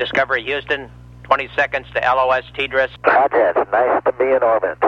Discovery Houston, 20 seconds to LOS TDRS. nice to be in orbit.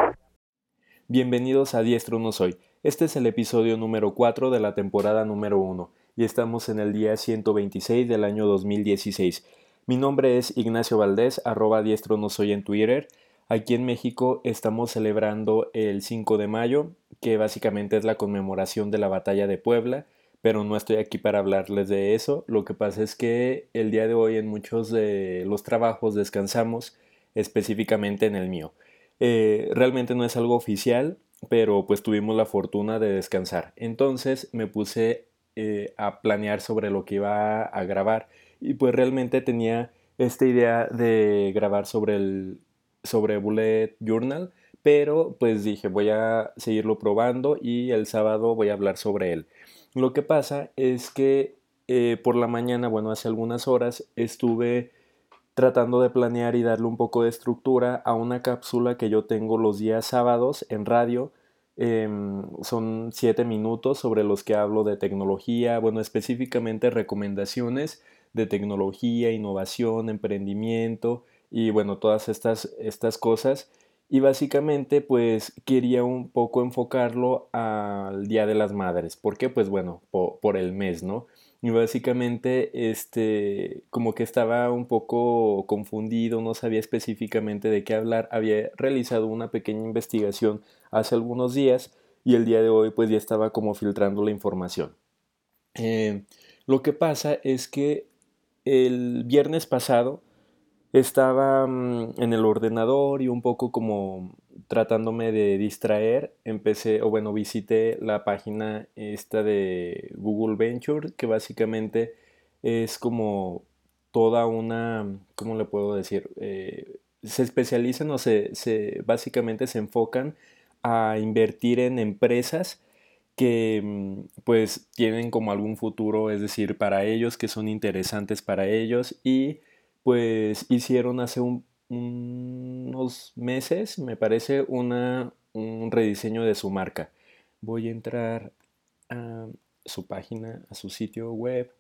Bienvenidos a Diestro No Soy. Este es el episodio número 4 de la temporada número 1 y estamos en el día 126 del año 2016. Mi nombre es Ignacio Valdés, arroba Diestro No Soy en Twitter. Aquí en México estamos celebrando el 5 de mayo, que básicamente es la conmemoración de la batalla de Puebla pero no estoy aquí para hablarles de eso. Lo que pasa es que el día de hoy en muchos de los trabajos descansamos, específicamente en el mío. Eh, realmente no es algo oficial, pero pues tuvimos la fortuna de descansar. Entonces me puse eh, a planear sobre lo que iba a grabar y pues realmente tenía esta idea de grabar sobre el sobre Bullet Journal, pero pues dije voy a seguirlo probando y el sábado voy a hablar sobre él. Lo que pasa es que eh, por la mañana, bueno, hace algunas horas, estuve tratando de planear y darle un poco de estructura a una cápsula que yo tengo los días sábados en radio. Em, son siete minutos sobre los que hablo de tecnología, bueno, específicamente recomendaciones de tecnología, innovación, emprendimiento y bueno, todas estas, estas cosas. Y básicamente pues quería un poco enfocarlo al Día de las Madres. ¿Por qué? Pues bueno, por, el mes, ¿no? Y básicamente, este, como que estaba un poco confundido, no sabía específicamente de qué hablar. Había realizado una pequeña investigación hace algunos días y el día de hoy pues ya estaba como filtrando la información. Eh, lo que pasa es que el viernes pasado estaba mm, en el ordenador y un poco como tratándome de distraer, empecé, o bueno, visité la página esta de Google Venture, que básicamente es como toda una, ¿cómo le puedo decir? Eh, se especializan o se, se, básicamente se enfocan a invertir en empresas que mm, pues tienen como algún futuro, es decir, para ellos, que son interesantes para ellos y pues hicieron hace unos meses, me parece, una, un rediseño de su marca. Voy a entrar a su página, a su sitio web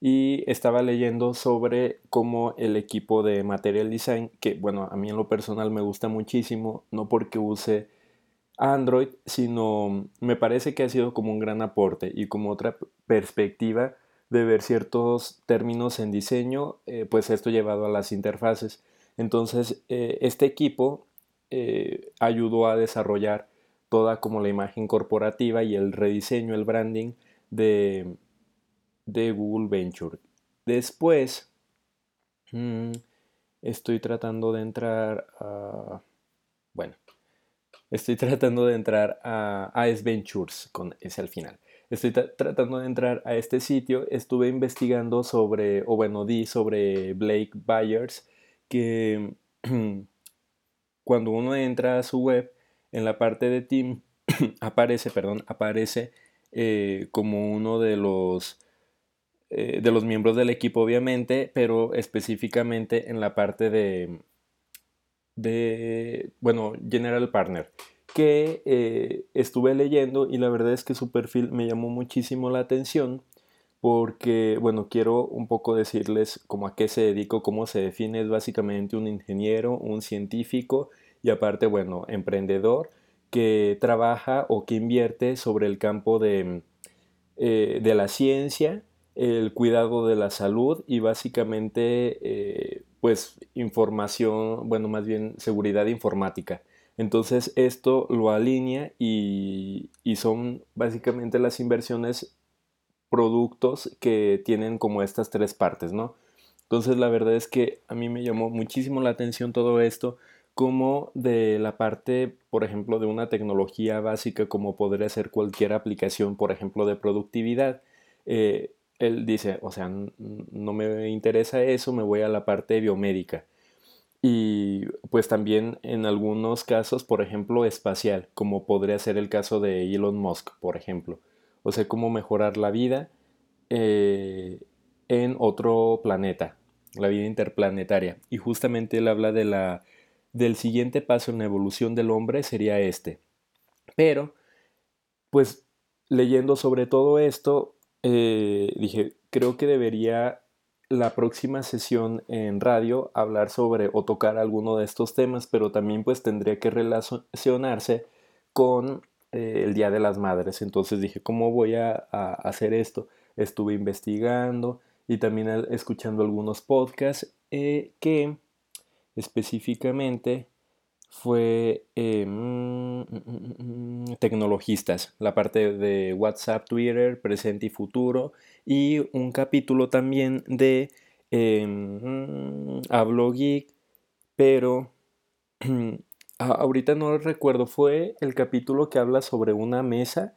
y estaba leyendo sobre cómo el equipo de Material Design, que bueno, a mí en lo personal me gusta muchísimo, no porque use Android, sino me parece que ha sido como un gran aporte y como otra perspectiva de ver ciertos términos en diseño, eh, pues esto llevado a las interfaces. Entonces, eh, este equipo eh, ayudó a desarrollar toda como la imagen corporativa y el rediseño, el branding de, de Google Venture. Después, mm, estoy tratando de entrar a... Bueno, estoy tratando de entrar a AS Ventures, con ese al final estoy tratando de entrar a este sitio, estuve investigando sobre, o bueno, di sobre Blake Byers, que cuando uno entra a su web, en la parte de team, aparece, perdón, aparece eh, como uno de los, eh, de los miembros del equipo, obviamente, pero específicamente en la parte de, de, bueno, General Partner que eh, estuve leyendo y la verdad es que su perfil me llamó muchísimo la atención porque, bueno, quiero un poco decirles cómo a qué se dedico, cómo se define, es básicamente un ingeniero, un científico y aparte, bueno, emprendedor que trabaja o que invierte sobre el campo de, eh, de la ciencia, el cuidado de la salud y básicamente, eh, pues, información, bueno, más bien seguridad informática. Entonces esto lo alinea y, son básicamente las inversiones productos que tienen como estas tres partes, ¿no? Entonces la verdad es que a mí me llamó muchísimo la atención todo esto, como de la parte, por ejemplo, de una tecnología básica como podría ser cualquier aplicación, por ejemplo, de productividad. Eh, él dice, o sea, no me interesa eso, me voy a la parte biomédica y pues también en algunos casos, por ejemplo, espacial, como podría ser el caso de Elon Musk, por ejemplo. O sea, cómo mejorar la vida eh, en otro planeta, la vida interplanetaria. Y justamente él habla de la, del siguiente paso en la evolución del hombre sería este. Pero, pues leyendo sobre todo esto, eh, dije, creo que debería la próxima sesión en radio hablar sobre o tocar alguno de estos temas, pero también pues tendría que relacionarse con eh, el Día de las Madres. Entonces dije, ¿cómo voy a, hacer esto? Estuve investigando y también escuchando algunos podcasts eh, que específicamente fue eh, mm, mm, mm, tecnologistas, la parte de WhatsApp, Twitter, presente y futuro, y un capítulo también de eh, Hablo Geek, pero ahorita no recuerdo, fue el capítulo que habla sobre una mesa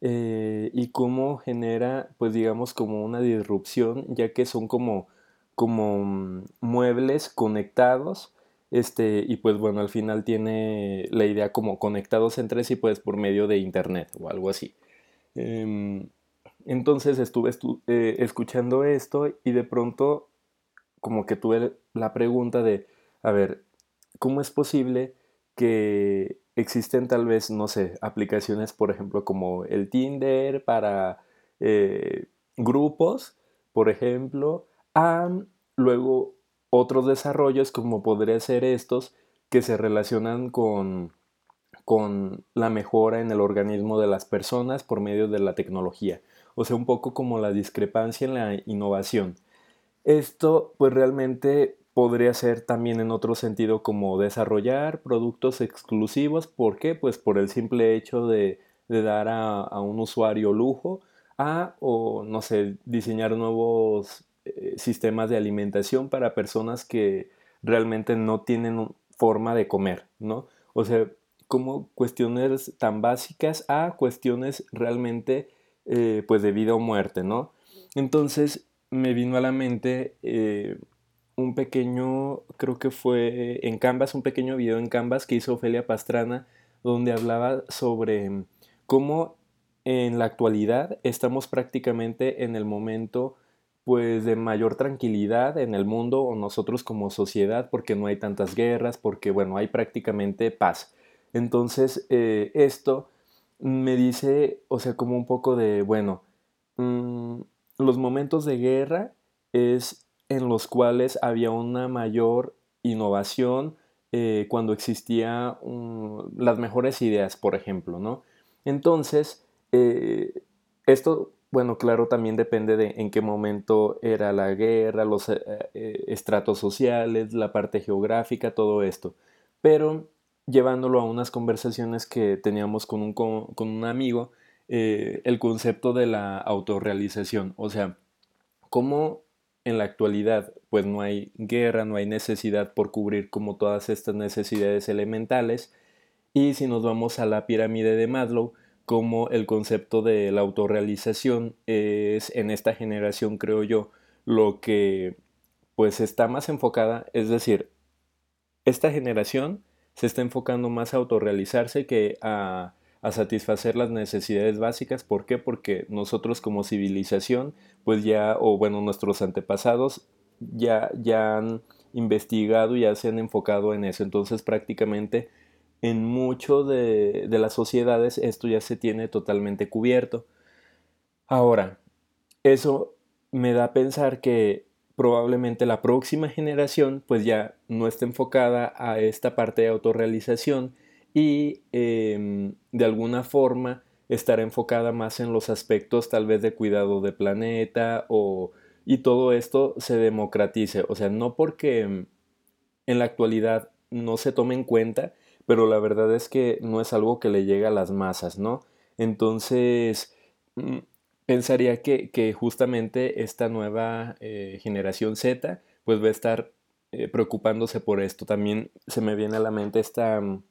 eh, y cómo genera, pues digamos, como una disrupción, ya que son como, como muebles conectados este, y pues bueno, al final tiene la idea como conectados entre sí, pues por medio de internet o algo así. Em, entonces estuve eh, escuchando esto y de pronto como que tuve la pregunta de, a ver, ¿cómo es posible que existen tal vez, no sé, aplicaciones, por ejemplo, como el Tinder para eh, grupos, por ejemplo, a luego otros desarrollos como podría ser estos que se relacionan con, con la mejora en el organismo de las personas por medio de la tecnología. O sea, un poco como la discrepancia en la innovación. Esto pues realmente podría ser también en otro sentido como desarrollar productos exclusivos. ¿Por qué? Pues por el simple hecho de, dar a, un usuario lujo a, o no sé, diseñar nuevos eh, sistemas de alimentación para personas que realmente no tienen forma de comer, ¿no? O sea, como cuestiones tan básicas a cuestiones realmente eh, pues de vida o muerte, ¿no? Entonces me vino a la mente eh, un pequeño, creo que fue en Canvas, un pequeño video en Canvas que hizo Ofelia Pastrana, donde hablaba sobre cómo en la actualidad estamos prácticamente en el momento pues de mayor tranquilidad en el mundo o nosotros como sociedad porque no hay tantas guerras, porque bueno, hay prácticamente paz. Entonces, eh, esto me dice, o sea, como un poco de, bueno, mm, los momentos de guerra es en los cuales había una mayor innovación eh, cuando existía las mejores ideas, por ejemplo, ¿no? Entonces, eh, esto bueno, claro, también depende de en qué momento era la guerra, los eh, estratos sociales, la parte geográfica, todo esto. Pero llevándolo a unas conversaciones que teníamos con un, con, un amigo, eh, el concepto de la autorrealización, o sea, cómo en la actualidad pues no hay guerra, no hay necesidad por cubrir como todas estas necesidades elementales, y si nos vamos a la pirámide de Maslow, como el concepto de la autorrealización es en esta generación, creo yo, lo que pues está más enfocada, es decir, esta generación se está enfocando más a autorrealizarse que a, a satisfacer las necesidades básicas. ¿Por qué? Porque nosotros como civilización, pues ya, o bueno, nuestros antepasados ya, ya han investigado, ya se han enfocado en eso. Entonces prácticamente en mucho de, las sociedades esto ya se tiene totalmente cubierto. Ahora, eso me da a pensar que probablemente la próxima generación pues ya no esté enfocada a esta parte de autorrealización y em, de alguna forma estará enfocada más en los aspectos tal vez de cuidado de planeta o y todo esto se democratice, o sea, no porque em, en la actualidad no se tome en cuenta, pero la verdad es que no es algo que le llegue a las masas, ¿no? Entonces, mm, pensaría que, justamente esta nueva eh, generación Z, pues va a estar eh, preocupándose por esto. También se me viene a la mente esta mm,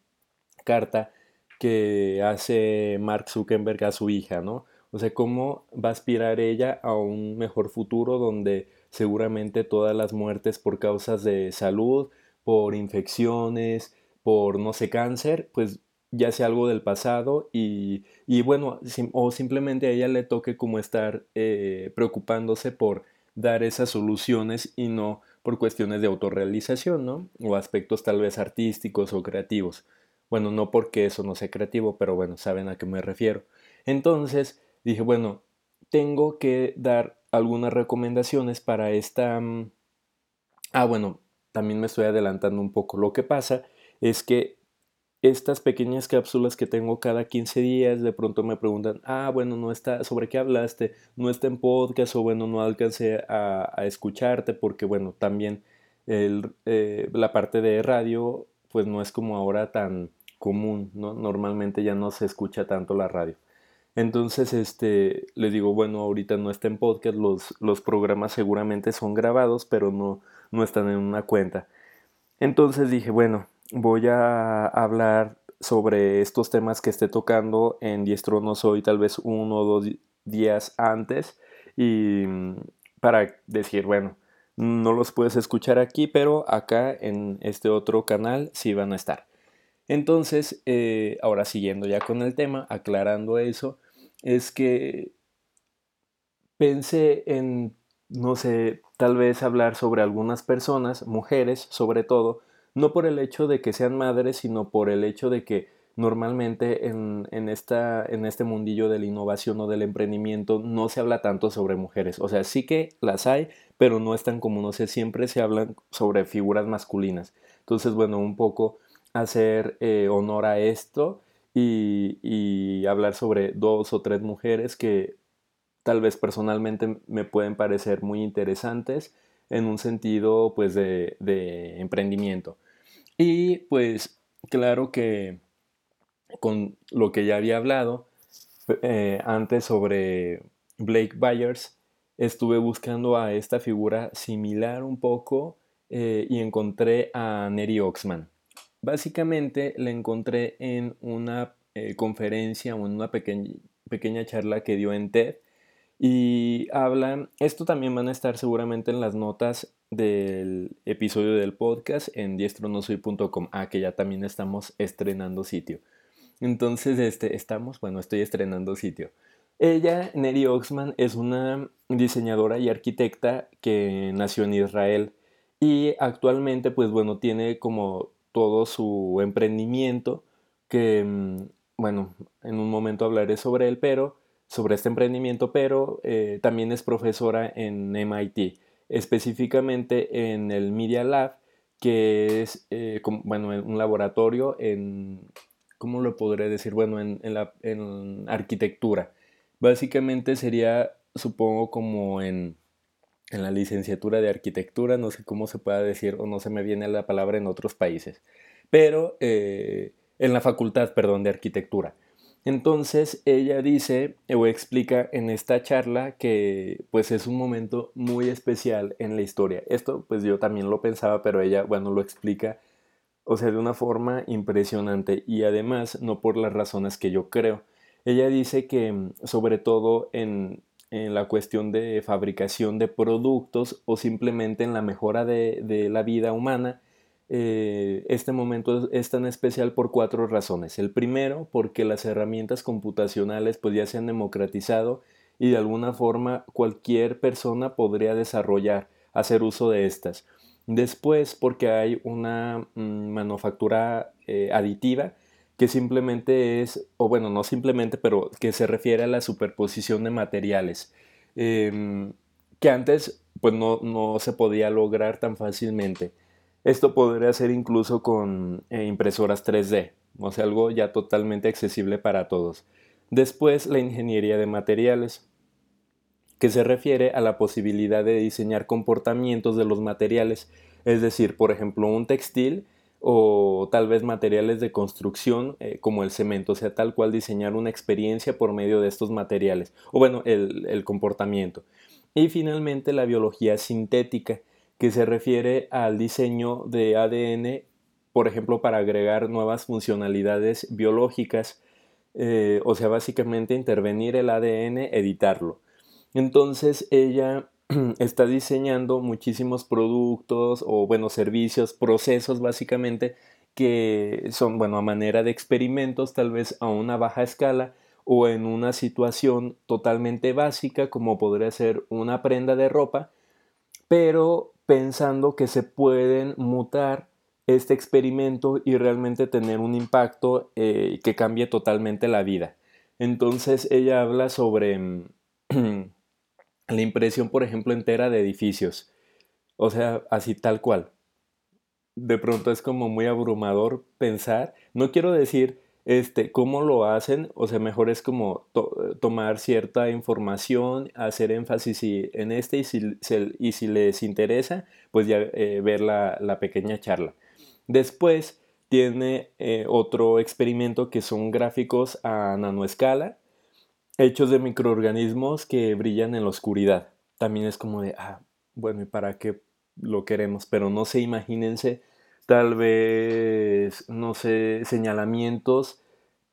carta que hace Mark Zuckerberg a su hija, ¿no? O sea, cómo va a aspirar ella a un mejor futuro donde seguramente todas las muertes por causas de salud, por infecciones, por, no sé, cáncer, pues ya sea algo del pasado y, bueno, o simplemente a ella le toque como estar eh, preocupándose por dar esas soluciones y no por cuestiones de autorrealización, ¿no? O aspectos tal vez artísticos o creativos. Bueno, no porque eso no sea creativo, pero bueno, saben a qué me refiero. Entonces dije, bueno, tengo que dar algunas recomendaciones para esta... Mm, ah, bueno, también me estoy adelantando un poco. Lo que pasa es que estas pequeñas cápsulas que tengo cada 15 días, de pronto me preguntan, ah, bueno, no está, ¿sobre qué hablaste? No está en podcast o bueno, no alcancé a, escucharte porque bueno, también el, eh, la parte de radio pues no es como ahora tan común, ¿no? Normalmente ya no se escucha tanto la radio. Entonces, este, les digo, bueno, ahorita no está en podcast, los, los programas seguramente son grabados, pero no, no están en una cuenta. Entonces dije, bueno, voy a hablar sobre estos temas que esté tocando en Diestro No Soy tal vez uno o dos días antes y mm, para decir, bueno, no los puedes escuchar aquí, pero acá en este otro canal sí van a estar. Entonces, eh, ahora siguiendo ya con el tema, aclarando eso, es que pensé en, no sé, tal vez hablar sobre algunas personas, mujeres sobre todo, no por el hecho de que sean madres, sino por el hecho de que normalmente en, esta, en este mundillo de la innovación o del emprendimiento no se habla tanto sobre mujeres. O sea, sí que las hay, pero no es tan común. O sea, siempre se hablan sobre figuras masculinas. Entonces, bueno, un poco hacer eh, honor a esto y, y hablar sobre dos o tres mujeres que tal vez personalmente me pueden parecer muy interesantes en un sentido pues de, de emprendimiento. Y pues claro que con lo que ya había hablado eh, antes sobre Blake Byers, estuve buscando a esta figura similar un poco eh, y encontré a Neri Oxman. Básicamente la encontré en una eh, conferencia o en una pequeña, pequeña charla que dio en TED y hablan, esto también van a estar seguramente en las notas del episodio del podcast en diestronosoy.com. Ah, que ya también estamos estrenando sitio. Entonces, este, estamos, bueno, estoy estrenando sitio. Ella, Neri Oxman, es una diseñadora y arquitecta que nació en Israel y actualmente, pues bueno, tiene como todo su emprendimiento que, mm, bueno, en un momento hablaré sobre él, pero sobre este emprendimiento, pero eh, también es profesora en MIT específicamente en el Media Lab, que es eh, bueno, un laboratorio en, ¿cómo lo podré decir? Bueno, en, la, en arquitectura. Básicamente sería, supongo, como en, en la licenciatura de arquitectura, no sé cómo se pueda decir o no se me viene la palabra en otros países, pero eh, en la facultad, perdón, de arquitectura. Entonces ella dice o explica en esta charla que pues es un momento muy especial en la historia. Esto pues yo también lo pensaba, pero ella bueno lo explica o sea de una forma impresionante y además no por las razones que yo creo. Ella dice que mm, sobre todo en, en la cuestión de fabricación de productos o simplemente en la mejora de, de la vida humana, eh, este momento es tan especial por cuatro razones. El primero, porque las herramientas computacionales pues ya se han democratizado y de alguna forma cualquier persona podría desarrollar, hacer uso de estas. Después, porque hay una mm, manufactura eh, aditiva que simplemente es, o bueno, no simplemente, pero que se refiere a la superposición de materiales, em, que antes pues no, no se podía lograr tan fácilmente. Esto podría ser incluso con eh, impresoras 3D, o sea, algo ya totalmente accesible para todos. Después, la ingeniería de materiales, que se refiere a la posibilidad de diseñar comportamientos de los materiales, es decir, por ejemplo, un textil o tal vez materiales de construcción eh, como el cemento, o sea, tal cual diseñar una experiencia por medio de estos materiales, o bueno, el comportamiento. Y finalmente la biología sintética, que se refiere al diseño de ADN, por ejemplo, para agregar nuevas funcionalidades biológicas, eh, o sea, básicamente intervenir el ADN, editarlo. Entonces ella está diseñando muchísimos productos o, bueno, servicios, procesos básicamente que son, bueno, a manera de experimentos, tal vez a una baja escala o en una situación totalmente básica como podría ser una prenda de ropa, pero pensando que se pueden mutar este experimento y realmente tener un impacto eh, que cambie totalmente la vida. Entonces ella habla sobre, la impresión, por ejemplo, entera de edificios. O sea, así tal cual. De pronto es como muy abrumador pensar. No quiero decir este, cómo lo hacen, o sea, mejor es como tomar cierta información, hacer énfasis en este y si, y si les interesa, pues ya eh, ver la, la, pequeña charla. Después tiene eh, otro experimento que son gráficos a nanoescala, hechos de microorganismos que brillan en la oscuridad. También es como de, ah, bueno, ¿y para qué lo queremos? Pero no sé, imagínense tal vez, no sé, señalamientos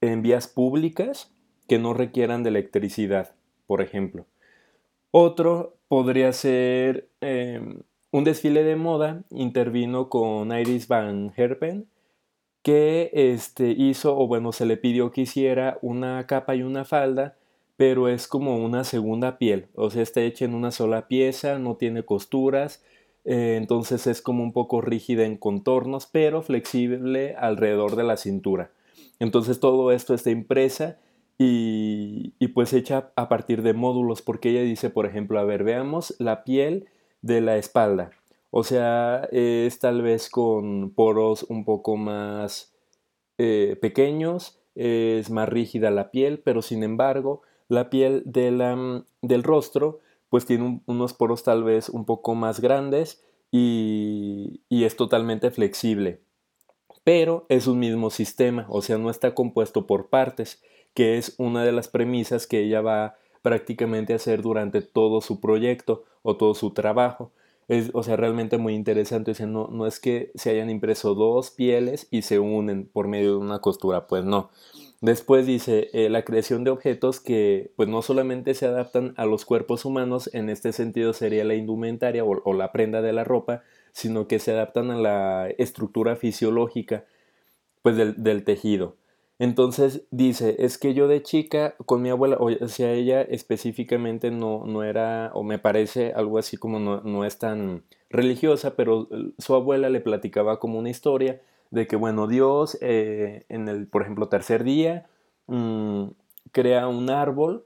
en vías públicas que no requieran de electricidad, por ejemplo. Otro podría ser em, un desfile de moda, intervino con Iris Van Herpen, que este, hizo, o bueno, se le pidió que hiciera una capa y una falda, pero es como una segunda piel, o sea, está hecha en una sola pieza, no tiene costuras, eh, entonces es como un poco rígida en contornos, pero flexible alrededor de la cintura. Entonces todo esto está impresa y, pues hecha a partir de módulos, porque ella dice, por ejemplo, a ver, veamos la piel de la espalda. O sea, es tal vez con poros un poco más eh, pequeños, es más rígida la piel, pero sin embargo, la piel de la, del rostro pues tiene unos poros tal vez un poco más grandes y, es totalmente flexible. Pero es un mismo sistema, o sea, no está compuesto por partes, que es una de las premisas que ella va prácticamente a hacer durante todo su proyecto o todo su trabajo. Es, o sea, realmente muy interesante. O sea, no, no es que se hayan impreso dos pieles y se unen por medio de una costura, pues no. Después dice eh, la creación de objetos que pues no solamente se adaptan a los cuerpos humanos, en este sentido sería la indumentaria o, la prenda de la ropa, sino que se adaptan a la estructura fisiológica pues del, tejido. Entonces dice, es que yo de chica con mi abuela, o sea, ella específicamente no, no era, o me parece algo así como no, no es tan religiosa, pero su abuela le platicaba como una historia de que, bueno, Dios eh, en el, por ejemplo, tercer día mm, crea un árbol,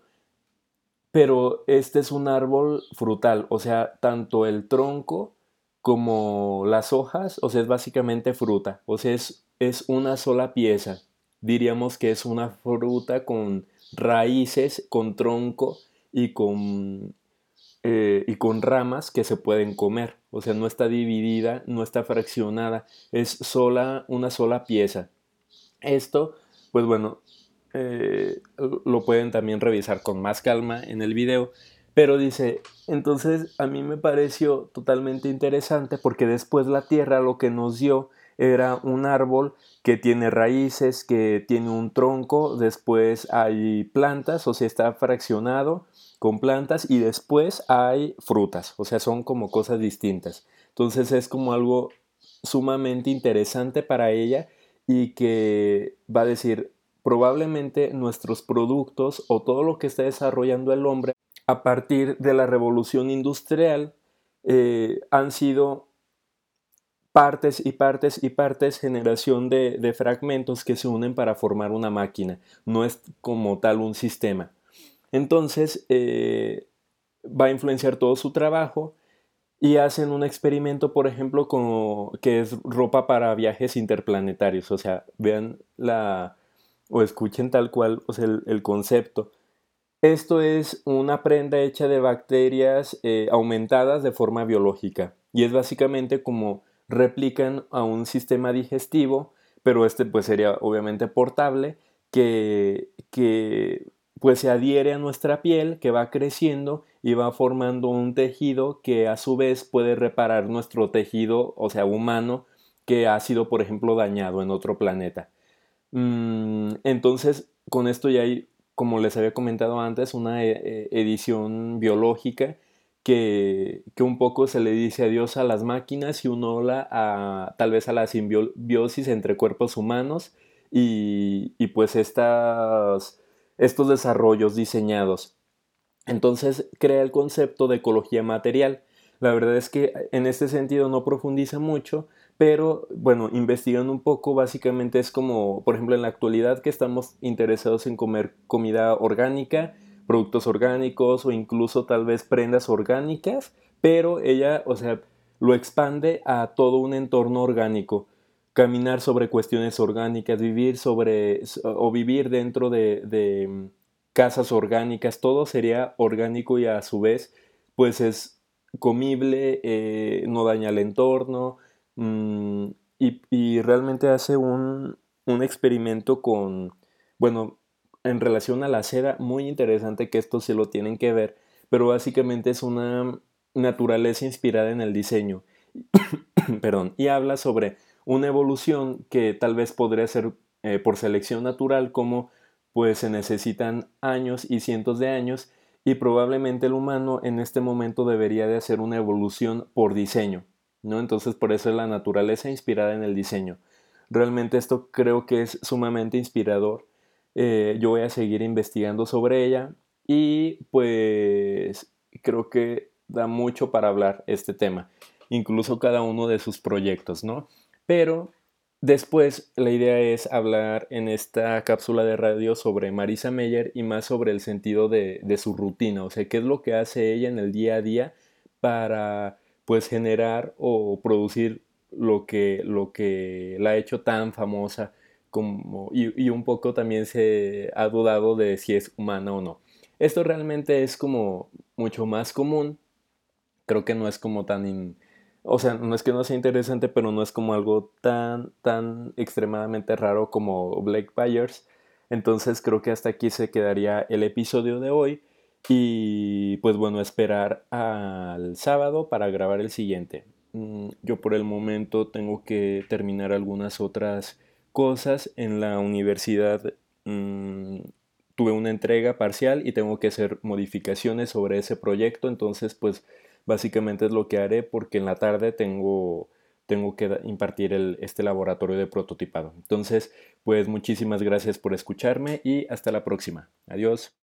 pero este es un árbol frutal, o sea, tanto el tronco como las hojas, o sea, es básicamente fruta, o sea, es, es una sola pieza. Diríamos que es una fruta con raíces, con tronco y con eh, y con ramas que se pueden comer. O sea, no está dividida, no está fraccionada, es sola, una sola pieza. Esto, pues bueno, eh, lo pueden también revisar con más calma en el video. Pero dice, entonces a mí me pareció totalmente interesante porque después la tierra lo que nos dio era un árbol que tiene raíces, que tiene un tronco, después hay plantas, o sea, está fraccionado con plantas y después hay frutas, o sea, son como cosas distintas. Entonces es como algo sumamente interesante para ella y que va a decir, probablemente nuestros productos o todo lo que está desarrollando el hombre a partir de la revolución industrial eh, han sido partes y partes y partes, generación de, fragmentos que se unen para formar una máquina. No es como tal un sistema. Entonces, eh, va a influenciar todo su trabajo y hacen un experimento, por ejemplo, con, que es ropa para viajes interplanetarios. O sea, vean la o escuchen tal cual o sea, el, concepto. Esto es una prenda hecha de bacterias eh, aumentadas de forma biológica y es básicamente como replican a un sistema digestivo, pero este pues sería obviamente portable, que, que pues se adhiere a nuestra piel, que va creciendo y va formando un tejido que a su vez puede reparar nuestro tejido, o sea, humano, que ha sido, por ejemplo, dañado en otro planeta. Mm, entonces, con esto ya hay, como les había comentado antes, una eh, eh, edición biológica que, un poco se le dice adiós a las máquinas y un hola a tal vez a la simbiosis entre cuerpos humanos y, pues estas, estos desarrollos diseñados. Entonces crea el concepto de ecología material. La verdad es que en este sentido no profundiza mucho, pero bueno, investigando un poco, básicamente es como, por ejemplo, en la actualidad que estamos interesados en comer comida orgánica, productos orgánicos o incluso tal vez prendas orgánicas, pero ella, o sea, lo expande a todo un entorno orgánico. Caminar sobre cuestiones orgánicas, vivir sobre o vivir dentro de, mm, casas orgánicas, todo sería orgánico y a su vez, pues es comible, eh, no daña el entorno mm, y, realmente hace un, un experimento con, bueno, en relación a la seda, muy interesante que esto se lo tienen que ver, pero básicamente es una naturaleza inspirada en el diseño. Perdón, y habla sobre una evolución que tal vez podría ser eh, por selección natural, como pues se necesitan años y cientos de años, y probablemente el humano en este momento debería de hacer una evolución por diseño, ¿no? Entonces por eso es la naturaleza inspirada en el diseño. Realmente esto creo que es sumamente inspirador. Eh, yo voy a seguir investigando sobre ella y pues creo que da mucho para hablar este tema, incluso cada uno de sus proyectos, ¿no? Pero después la idea es hablar en esta cápsula de radio sobre Marisa Meyer y más sobre el sentido de, su rutina, o sea, qué es lo que hace ella en el día a día para pues generar o producir lo que, lo que la ha hecho tan famosa como, y, un poco también se ha dudado de si es humana o no. Esto realmente es como mucho más común creo que no es como tan... o sea, no es que no sea interesante, pero no es como algo tan, tan extremadamente raro como Blake Byers. Entonces creo que hasta aquí se quedaría el episodio de hoy. Y pues bueno, esperar al sábado para grabar el siguiente. Mm, yo por el momento tengo que terminar algunas otras cosas en la universidad. Mm, tuve una entrega parcial y tengo que hacer modificaciones sobre ese proyecto. Entonces pues Básicamente es lo que haré porque en la tarde tengo, tengo que impartir el, este laboratorio de prototipado. Entonces, pues muchísimas gracias por escucharme y hasta la próxima. Adiós.